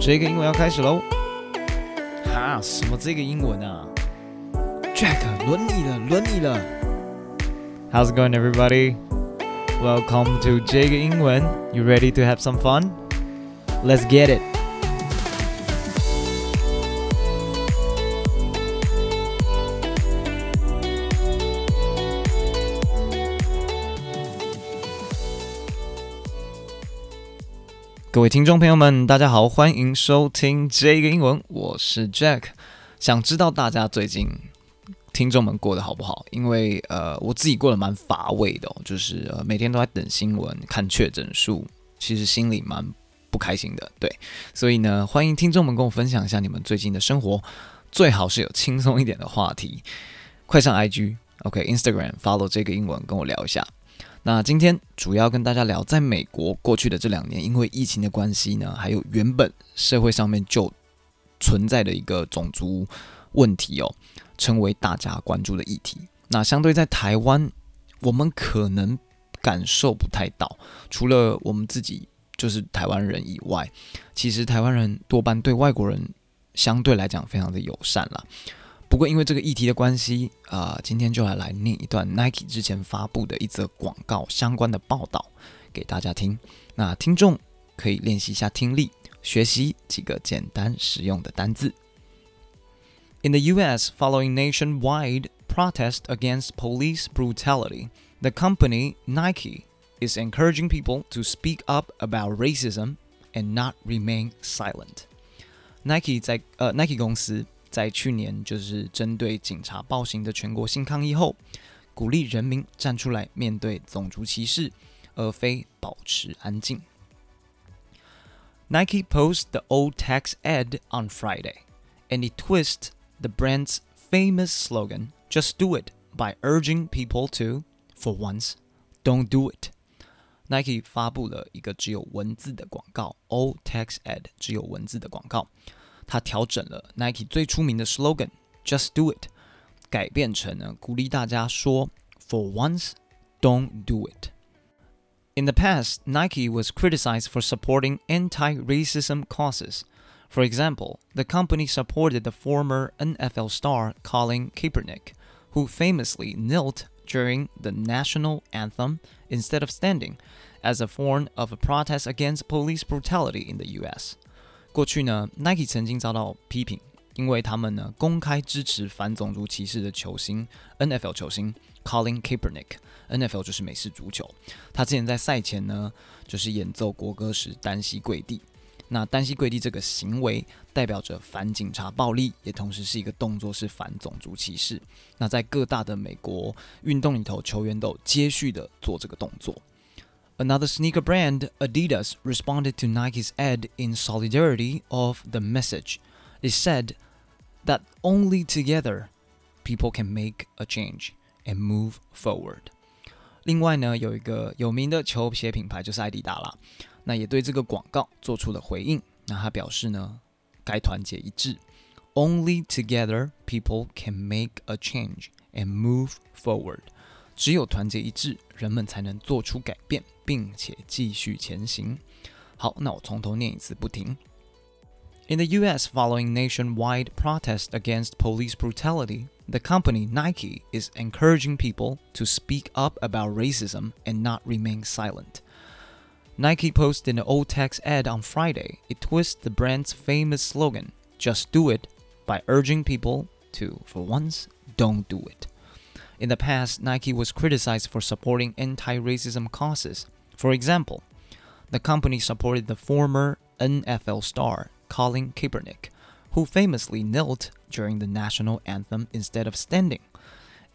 这个英文要开始喽！哈，什么这个英文啊？Jack，轮你了，轮你了。How's it going, everybody? Welcome to 这个英文。You ready to have some fun? Let's get it. 各位听众朋友们，大家好，欢迎收听这个英文，我是 Jack。想知道大家最近听众们过得好不好？因为呃，我自己过得蛮乏味的，就是，每天都在等新闻、看确诊数，其实心里蛮不开心的。对，所以呢，欢迎听众们跟我分享一下你们最近的生活，最好是有轻松一点的话题。快上 IG，OK，Instagram，follow 这个英文，跟我聊一下。那今天主要跟大家聊，在美国过去的这两年，因为疫情的关系呢，还有原本社会上面就存在的一个种族问题哦，成为大家关注的议题。那相对在台湾，我们可能感受不太到，除了我们自己就是台湾人以外，其实台湾人多半对外国人相对来讲非常的友善啦。不过，因为这个议题的关系，啊、呃，今天就来来念一段 Nike 之前发布的一则广告相关的报道给大家听。那听众可以练习一下听力，学习几个简单实用的单字。In the U.S., following nationwide protest against police brutality, the company Nike is encouraging people to speak up about racism and not remain silent. Nike 在呃 Nike 公司。 在去年，就是针对警察暴行的全国性抗议后，鼓励人民站出来面对种族歧视，而非保持安静。Nike posted the old tax ad on Friday, and it twists the brand's famous slogan "Just do it" by urging people to, for once, don't do it. Nike 发布了一个只有文字的广告，old tax ad，只有文字的广告。 他调整了 Nike 最出名的 slogan "Just Do It"，改变成呢鼓励大家说 "For once, don't do it." In the past, Nike was criticized for supporting anti-racism causes. For example, the company supported the former NFL star Colin Kaepernick, who famously knelt during the national anthem instead of standing, as a form of a protest against police brutality in the U.S. 过去呢，Nike 曾经遭到批评，因为他们呢公开支持反种族歧视的球星 NFL 球星 Colin Kaepernick，NFL 就是美式足球。他之前在赛前呢，就是演奏国歌时单膝跪地。那单膝跪地这个行为代表着反警察暴力，也同时是一个动作，是反种族歧视。那在各大的美国运动里头，球员都接续的做这个动作。Another sneaker brand, Adidas, responded to Nike's ad in solidarity of the message. It said that only together people can make a change and move forward. 另外呢，有一个有名的球鞋品牌就是艾迪达啦，那也对这个广告做出了回应。那他表示呢，该团结一致，Only together people can make a change and move forward. 只有团结一致，人们才能做出改变。 并且继续前行。好，那我从头念一次不停。In the U.S., following nationwide protests against police brutality, the company Nike is encouraging people to speak up about racism and not remain silent. Nike posted an old text ad on Friday. It twists the brand's famous slogan, "Just do it," by urging people to, for once, don't do it. In the past, Nike was criticized for supporting anti-racism causes. For example, the company supported the former NFL star Colin Kaepernick, who famously knelt during the national anthem instead of standing,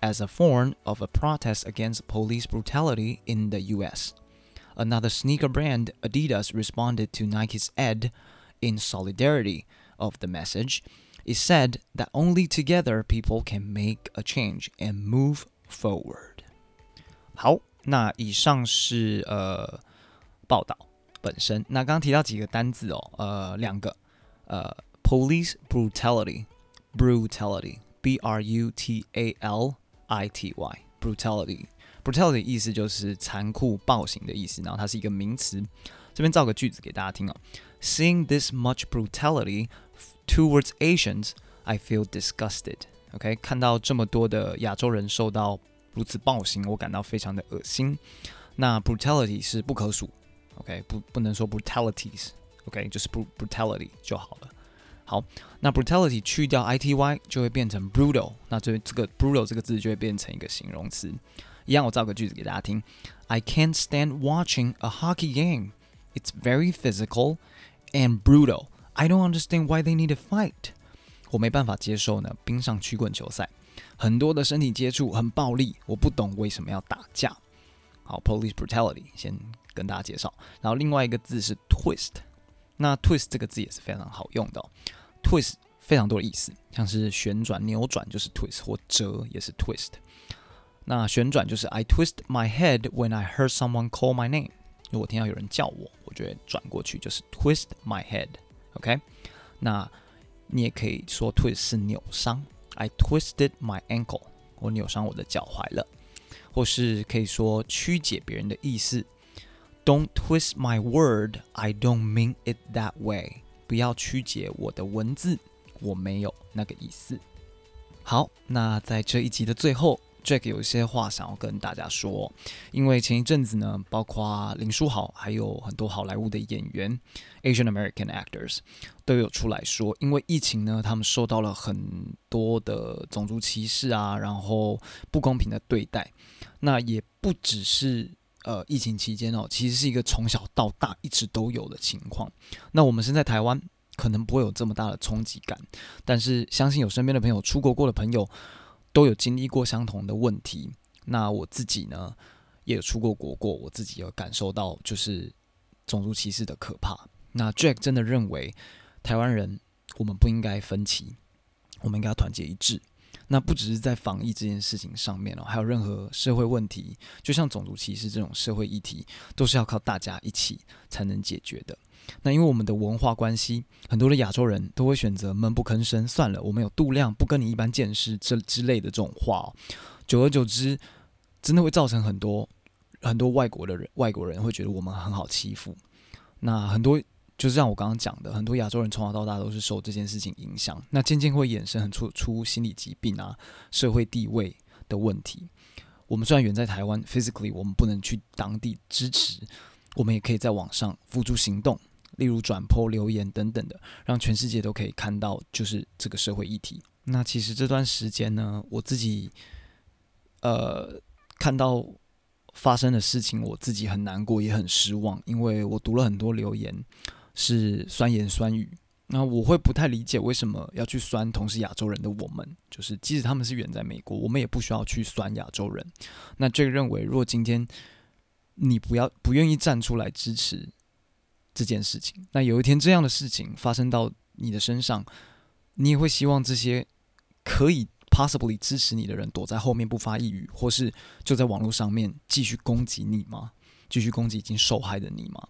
as a form of a protest against police brutality in the US. Another sneaker brand, Adidas, responded to Nike's ad in solidarity of the message. It said that only together people can make a change and move forward. 好。那以上是呃报道本身。那刚刚提到几个单字哦，呃两个，呃 police brutality，brutality，b r u t a l i t y，brutality，brutality 意思就是残酷暴行的意思，然后它是一个名词。这边造个句子给大家听啊。Seeing this much brutality towards Asians, I feel disgusted. OK，看到这么多的亚洲人受到如此暴行，我感到非常的恶心。那 brutality 是不可数，OK，不不能说 brutalities，OK，就是 brutality 就好了。好，那 brutality 去掉 ity 就会变成 brutal，那这这个 brutal 这个字就会变成一个形容词。一样，我造个句子给大家听：I can't stand watching a hockey game. It's very physical and brutal. I don't understand why they need to fight. 我没办法接受呢，冰上曲棍球赛很多的身体接触很暴力，我不懂为什么要打架。好，police brutality 先跟大家介绍，然后另外一个字是 twist，那 twist 这个字也是非常好用的，twist 非常多的意思，像是旋转、扭转就是 twist，或折也是 twist。那旋转就是 I twist my head when I heard someone call my name，如果听到有人叫我，我就会转过去，就是 twist my head。OK，那你也可以说 twist 是扭伤，I twisted my ankle，我扭伤我的脚踝了。或是可以说曲解别人的意思，Don't twist my word, I don't mean it that way。不要曲解我的文字，我没有那个意思。好，那在这一集的最后，Jack 有一些话想要跟大家说，因为前一阵子呢，包括林书豪，还有很多好莱坞的演员，Asian American actors 都有出来说，因为疫情呢，他们受到了很多的种族歧视啊，然后不公平的对待。那也不只是呃疫情期间哦，其实是一个从小到大一直都有的情况。那我们身在台湾，可能不会有这么大的冲击感，但是相信有身边的朋友出国过的朋友，都有经历过相同的问题。那我自己呢，也有出过国过，我自己有感受到就是种族歧视的可怕。那 Jack 真的认为，台湾人我们不应该分歧，我们应该团结一致。那不只是在防疫这件事情上面哦，还有任何社会问题，就像种族歧视这种社会议题，都是要靠大家一起才能解决的。那因为我们的文化关系，很多的亚洲人都会选择闷不吭声，算了，我们有度量，不跟你一般见识这之类的这种话哦。久而久之，真的会造成很多很多外国的人，外国人会觉得我们很好欺负。那很多。就是像我刚刚讲的，很多亚洲人从小到大都是受这件事情影响，那渐渐会衍生很出出心理疾病啊、社会地位的问题。我们虽然远在台湾，physically 我们不能去当地支持，我们也可以在网上付诸行动，例如转播留言等等的，让全世界都可以看到就是这个社会议题。那其实这段时间呢，我自己呃看到发生的事情，我自己很难过，也很失望，因为我读了很多留言。是酸言酸语，那我会不太理解为什么要去酸同是亚洲人的我们，就是即使他们是远在美国，我们也不需要去酸亚洲人。那这个认为，如果今天你不要不愿意站出来支持这件事情，那有一天这样的事情发生到你的身上，你也会希望这些可以 possibly 支持你的人躲在后面不发一语，或是就在网络上面继续攻击你吗？继续攻击已经受害的你吗？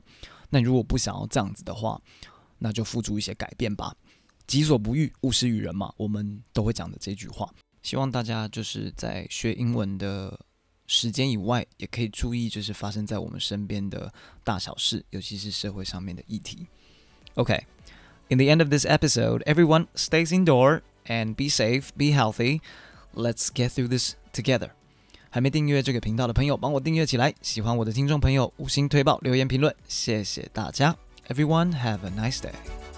那如果不想要这样子的话，那就付诸一些改变吧。己所不欲，勿施于人嘛，我们都会讲的这句话。希望大家就是在学英文的时间以外，也可以注意就是发生在我们身边的大小事，尤其是社会上面的议题。Okay, in the end of this episode, everyone stays indoor and be safe, be healthy. Let's get through this together. 还没订阅这个频道的朋友，帮我订阅起来。喜欢我的听众朋友，五星推爆，留言评论，谢谢大家。Everyone have a nice day.